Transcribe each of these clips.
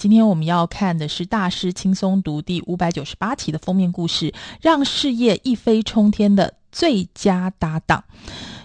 今天我们要看的是《大师轻松读》第五百九十八期的封面故事，让事业一飞冲天的最佳搭档。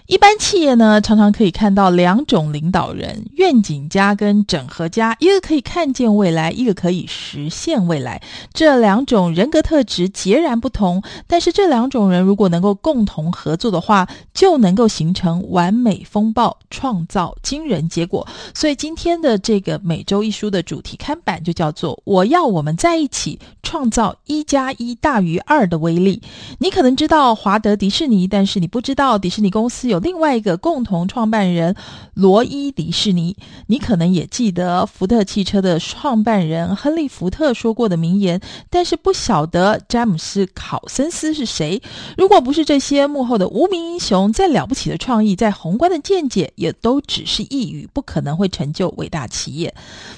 一般企业呢，常常可以看到两种领导人：愿景家跟整合家。一个可以看见未来，一个可以实现未来。这两种人格特质截然不同，但是这两种人如果能够共同合作的话，就能够形成完美风暴，创造惊人结果。所以今天的这个每周一书的主题看板就叫做“我要我们在一起创造一加一大于二的威力”。你可能知道华德迪士尼，但是你不知道迪士尼公司有。另外一个共同创办人罗伊·迪士尼，你可能也记得福特汽车的创办人亨利·福特说过的名言，但是不晓得詹姆斯·考森斯是谁。如果不是这些幕后的无名英雄，再了不起的创意，再宏观的见解，也都只是一语，不可能会成就伟大企业。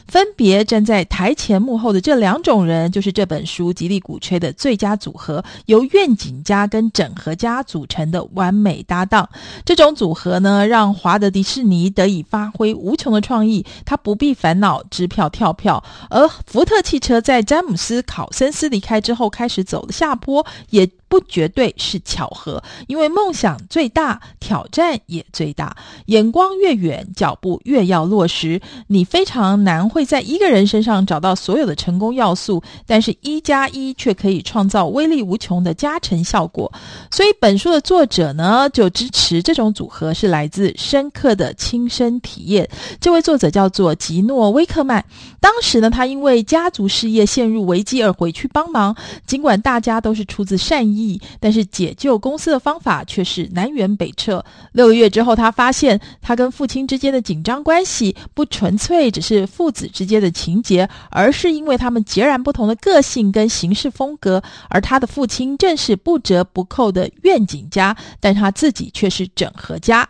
分别站在台前幕后的这两种人，就是这本书极力鼓吹的最佳组合，由愿景家跟整合家组成的完美搭档。这种组合呢，让华德迪士尼得以发挥无穷的创意，他不必烦恼支票跳票；而福特汽车在詹姆斯·考森斯离开之后，开始走了下坡，也。不绝对是巧合，因为梦想最大，挑战也最大。眼光越远，脚步越要落实。你非常难会在一个人身上找到所有的成功要素，但是一加一却可以创造威力无穷的加成效果。所以，本书的作者呢，就支持这种组合，是来自深刻的亲身体验。这位作者叫做吉诺·威克曼。当时呢，他因为家族事业陷入危机而回去帮忙，尽管大家都是出自善意。但是解救公司的方法却是南辕北辙。六个月之后，他发现他跟父亲之间的紧张关系不纯粹只是父子之间的情节，而是因为他们截然不同的个性跟行事风格。而他的父亲正是不折不扣的愿景家，但他自己却是整合家。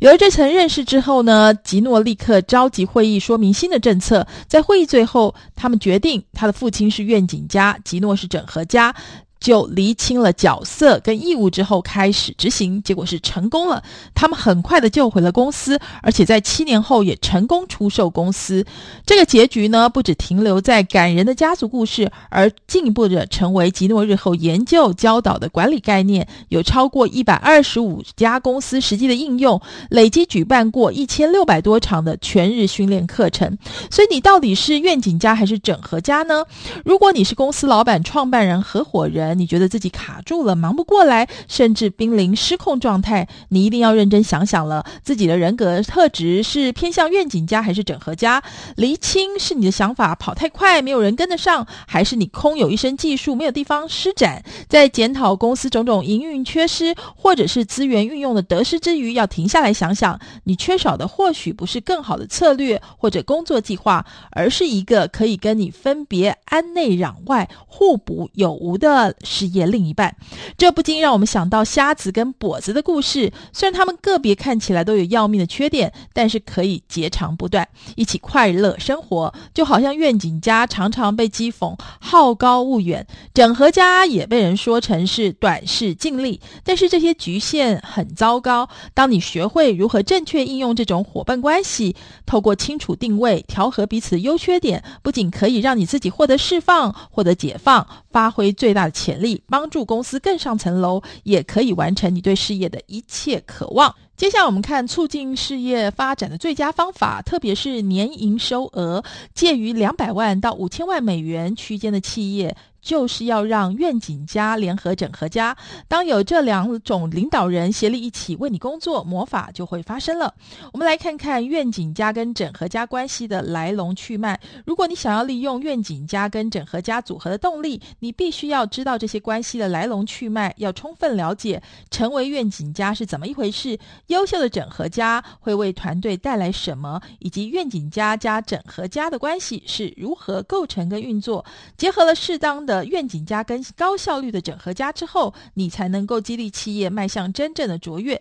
有了这层认识之后呢，吉诺立刻召集会议说明新的政策。在会议最后，他们决定他的父亲是愿景家，吉诺是整合家。就厘清了角色跟义务之后，开始执行，结果是成功了。他们很快的救回了公司，而且在七年后也成功出售公司。这个结局呢，不只停留在感人的家族故事，而进一步的成为吉诺日后研究教导的管理概念。有超过一百二十五家公司实际的应用，累计举办过一千六百多场的全日训练课程。所以，你到底是愿景家还是整合家呢？如果你是公司老板、创办人、合伙人，你觉得自己卡住了，忙不过来，甚至濒临失控状态，你一定要认真想想了，自己的人格特质是偏向愿景家还是整合家？厘清是你的想法跑太快，没有人跟得上，还是你空有一身技术，没有地方施展？在检讨公司种种营运缺失，或者是资源运用的得失之余，要停下来想想，你缺少的或许不是更好的策略或者工作计划，而是一个可以跟你分别安内攘外、互补有无的。事业另一半，这不禁让我们想到瞎子跟跛子的故事。虽然他们个别看起来都有要命的缺点，但是可以截长补短，一起快乐生活。就好像愿景家常常被讥讽好高骛远，整合家也被人说成是短视近利。但是这些局限很糟糕。当你学会如何正确应用这种伙伴关系，透过清楚定位，调和彼此的优缺点，不仅可以让你自己获得释放，获得解放，发挥最大的潜潜力，帮助公司更上层楼，也可以完成你对事业的一切渴望。接下来我们看促进事业发展的最佳方法，特别是年营收额介于两百万到五千万美元区间的企业。就是要让愿景家联合整合家，当有这两种领导人协力一起为你工作，魔法就会发生了。我们来看看愿景家跟整合家关系的来龙去脉。如果你想要利用愿景家跟整合家组合的动力，你必须要知道这些关系的来龙去脉，要充分了解成为愿景家是怎么一回事，优秀的整合家会为团队带来什么，以及愿景家加整合家的关系是如何构成跟运作，结合了适当的愿景家跟高效率的整合家之后，你才能够激励企业迈向真正的卓越。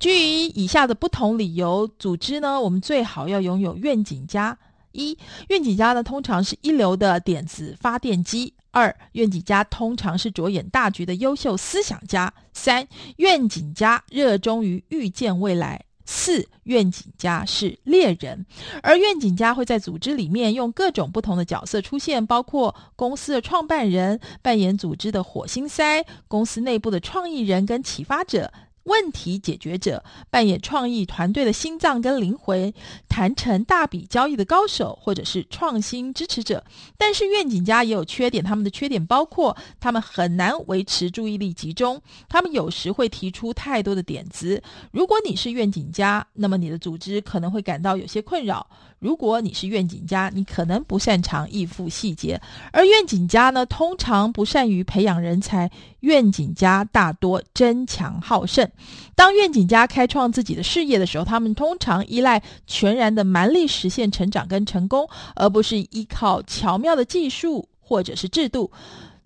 基于以下的不同理由，组织呢，我们最好要拥有愿景家。一、愿景家呢，通常是一流的点子发电机；二、愿景家通常是着眼大局的优秀思想家；三、愿景家热衷于预见未来。四，愿景家是猎人，而愿景家会在组织里面用各种不同的角色出现，包括公司的创办人，扮演组织的火星塞，公司内部的创意人跟启发者。问题解决者，扮演创意团队的心脏跟灵魂，谈成大笔交易的高手，或者是创新支持者。但是愿景家也有缺点，他们的缺点包括他们很难维持注意力集中，他们有时会提出太多的点子。如果你是愿景家，那么你的组织可能会感到有些困扰。如果你是愿景家，你可能不擅长应付细节，而愿景家呢，通常不善于培养人才。愿景家大多争强好胜。当愿景家开创自己的事业的时候，他们通常依赖全然的蛮力实现成长跟成功，而不是依靠巧妙的技术或者是制度。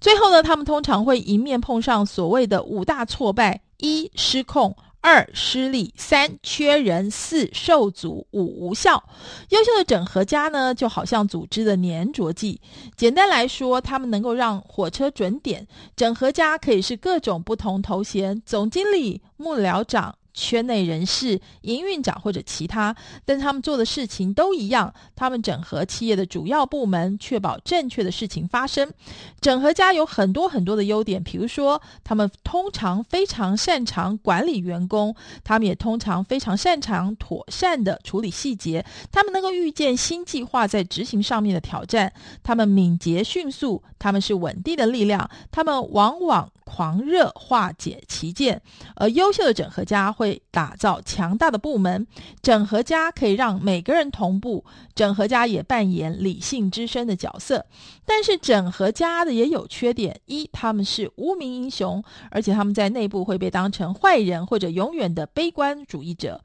最后呢，他们通常会迎面碰上所谓的五大挫败：一、失控。二失利，三缺人，四受阻，五无效。优秀的整合家呢，就好像组织的粘着剂。简单来说，他们能够让火车准点。整合家可以是各种不同头衔：总经理、幕僚长。圈内人士、营运长或者其他，但他们做的事情都一样。他们整合企业的主要部门，确保正确的事情发生。整合家有很多很多的优点，比如说，他们通常非常擅长管理员工，他们也通常非常擅长妥善的处理细节。他们能够预见新计划在执行上面的挑战，他们敏捷迅速，他们是稳定的力量，他们往往狂热化解旗舰。而优秀的整合家会。打造强大的部门，整合家可以让每个人同步。整合家也扮演理性之声的角色，但是整合家的也有缺点：一，他们是无名英雄，而且他们在内部会被当成坏人或者永远的悲观主义者。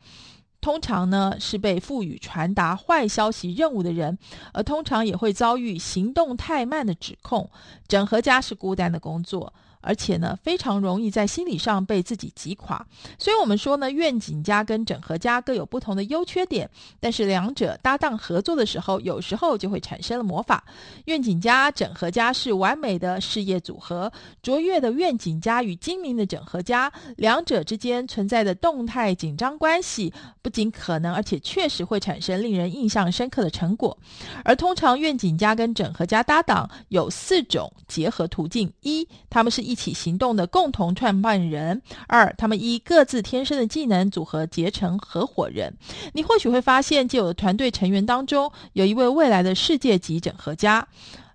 通常呢，是被赋予传达坏消息任务的人，而通常也会遭遇行动太慢的指控。整合家是孤单的工作。而且呢，非常容易在心理上被自己击垮。所以，我们说呢，愿景家跟整合家各有不同的优缺点，但是两者搭档合作的时候，有时候就会产生了魔法。愿景家、整合家是完美的事业组合，卓越的愿景家与精明的整合家，两者之间存在的动态紧张关系，不仅可能，而且确实会产生令人印象深刻的成果。而通常，愿景家跟整合家搭档有四种结合途径：一，他们是一。一起行动的共同创办人。二，他们依各自天生的技能组合结成合伙人。你或许会发现，就有的团队成员当中，有一位未来的世界级整合家。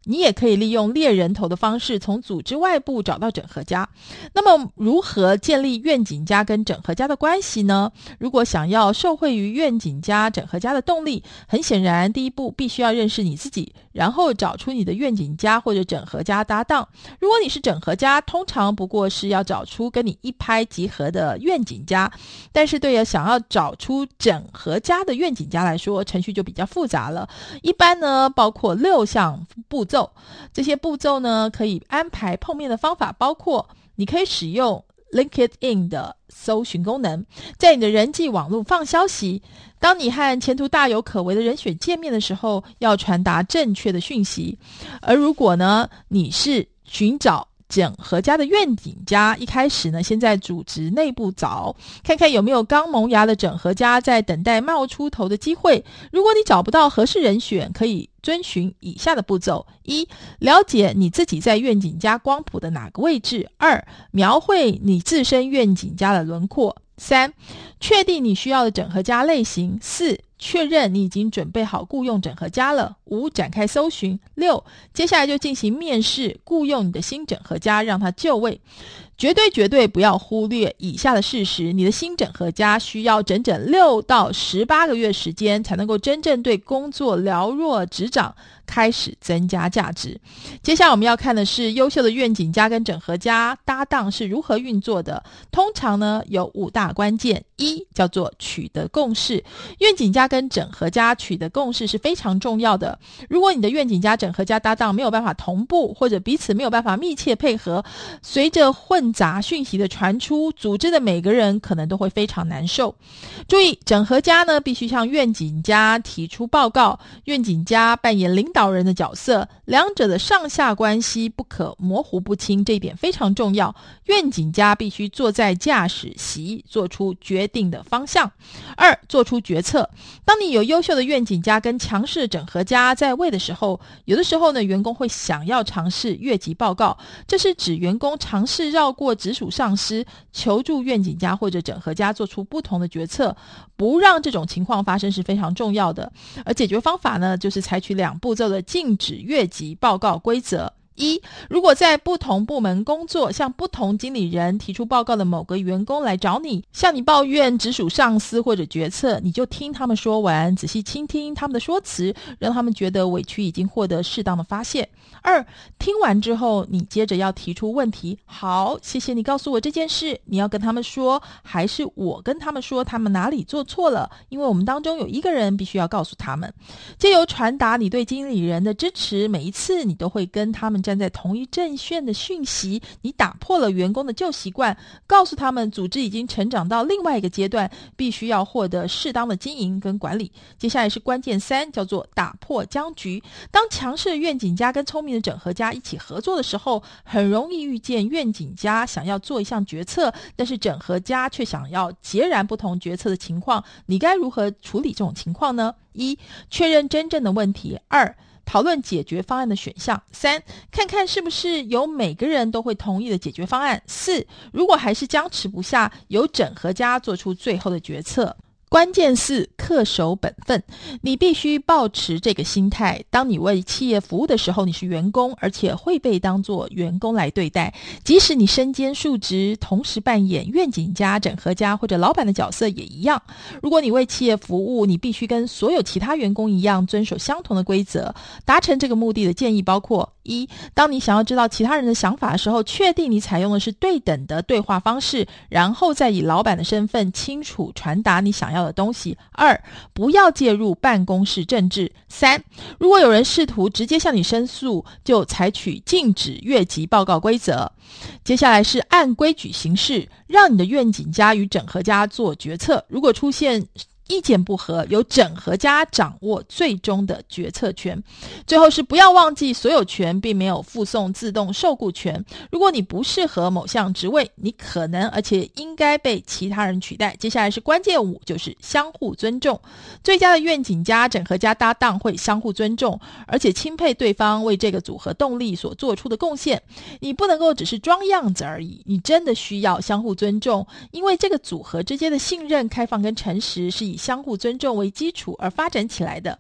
你也可以利用猎人头的方式，从组织外部找到整合家。那么，如何建立愿景家跟整合家的关系呢？如果想要受惠于愿景家、整合家的动力，很显然，第一步必须要认识你自己，然后找出你的愿景家或者整合家搭档。如果你是整合家，通常不过是要找出跟你一拍即合的愿景家。但是，对于想要找出整合家的愿景家来说，程序就比较复杂了。一般呢，包括六项步骤。这些步骤呢，可以安排碰面的方法，包括你可以使用 LinkedIn 的搜寻功能，在你的人际网络放消息。当你和前途大有可为的人选见面的时候，要传达正确的讯息。而如果呢，你是寻找整合家的愿景家，一开始呢，先在组织内部找，看看有没有刚萌芽的整合家在等待冒出头的机会。如果你找不到合适人选，可以遵循以下的步骤：一、了解你自己在愿景家光谱的哪个位置；二、描绘你自身愿景家的轮廓；三、确定你需要的整合家类型；四、确认你已经准备好雇佣整合家了；五、展开搜寻；六、接下来就进行面试，雇佣你的新整合家，让他就位。绝对绝对不要忽略以下的事实：你的新整合家需要整整六到十八个月时间，才能够真正对工作了若指掌，开始增加价值。接下来我们要看的是优秀的愿景家跟整合家搭档是如何运作的。通常呢，有五大关键：一叫做取得共识。愿景家跟整合家取得共识是非常重要的。如果你的愿景家、整合家搭档没有办法同步，或者彼此没有办法密切配合，随着混杂讯息的传出，组织的每个人可能都会非常难受。注意，整合家呢必须向愿景家提出报告，愿景家扮演领导人的角色，两者的上下关系不可模糊不清，这一点非常重要。愿景家必须坐在驾驶席，做出决定的方向。二，做出决策。当你有优秀的愿景家跟强势整合家在位的时候，有的时候呢，员工会想要尝试越级报告，这是指员工尝试绕过直属上司，求助愿景家或者整合家做出不同的决策。不让这种情况发生是非常重要的。而解决方法呢，就是采取两步骤的禁止越级报告规则。一，如果在不同部门工作，向不同经理人提出报告的某个员工来找你，向你抱怨直属上司或者决策，你就听他们说完，仔细倾听他们的说辞，让他们觉得委屈已经获得适当的发泄。二，听完之后，你接着要提出问题。好，谢谢你告诉我这件事，你要跟他们说，还是我跟他们说他们哪里做错了？因为我们当中有一个人必须要告诉他们，借由传达你对经理人的支持，每一次你都会跟他们。站在同一阵线的讯息，你打破了员工的旧习惯，告诉他们组织已经成长到另外一个阶段，必须要获得适当的经营跟管理。接下来是关键三，叫做打破僵局。当强势的愿景家跟聪明的整合家一起合作的时候，很容易遇见愿景家想要做一项决策，但是整合家却想要截然不同决策的情况。你该如何处理这种情况呢？一、确认真正的问题；二、讨论解决方案的选项。三，看看是不是有每个人都会同意的解决方案。四，如果还是僵持不下，由整合家做出最后的决策。关键四，恪守本分。你必须保持这个心态：当你为企业服务的时候，你是员工，而且会被当作员工来对待。即使你身兼数职，同时扮演愿景家、整合家或者老板的角色也一样。如果你为企业服务，你必须跟所有其他员工一样，遵守相同的规则。达成这个目的的建议包括：一，当你想要知道其他人的想法的时候，确定你采用的是对等的对话方式，然后再以老板的身份清楚传达你想要的东西。二，不要介入办公室政治。三，如果有人试图直接向你申诉，就采取禁止越级报告规则。接下来是按规矩行事，让你的愿景家与整合家做决策。如果出现意见不合，由整合家掌握最终的决策权。最后是不要忘记，所有权并没有附送自动受雇权。如果你不适合某项职位，你可能而且应该被其他人取代。接下来是关键五，就是相互尊重。最佳的愿景家、整合家搭档会相互尊重，而且钦佩对方为这个组合动力所做出的贡献。你不能够只是装样子而已，你真的需要相互尊重，因为这个组合之间的信任、开放跟诚实是以相互尊重为基础而发展起来的。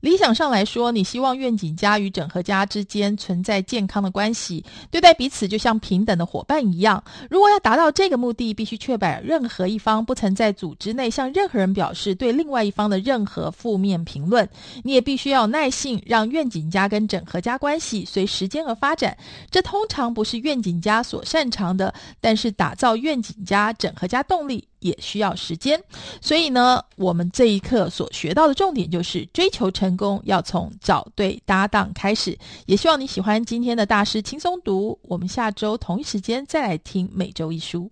理想上来说，你希望愿景家与整合家之间存在健康的关系，对待彼此就像平等的伙伴一样。如果要达到这个目的，必须确保任何一方不曾在组织内向任何人表示对另外一方的任何负面评论。你也必须要耐性，让愿景家跟整合家关系随时间而发展。这通常不是愿景家所擅长的，但是打造愿景家、整合家动力也需要时间。所以呢，我们这一课所学到的重点就是追求成。功要从找对搭档开始，也希望你喜欢今天的大师轻松读。我们下周同一时间再来听每周一书。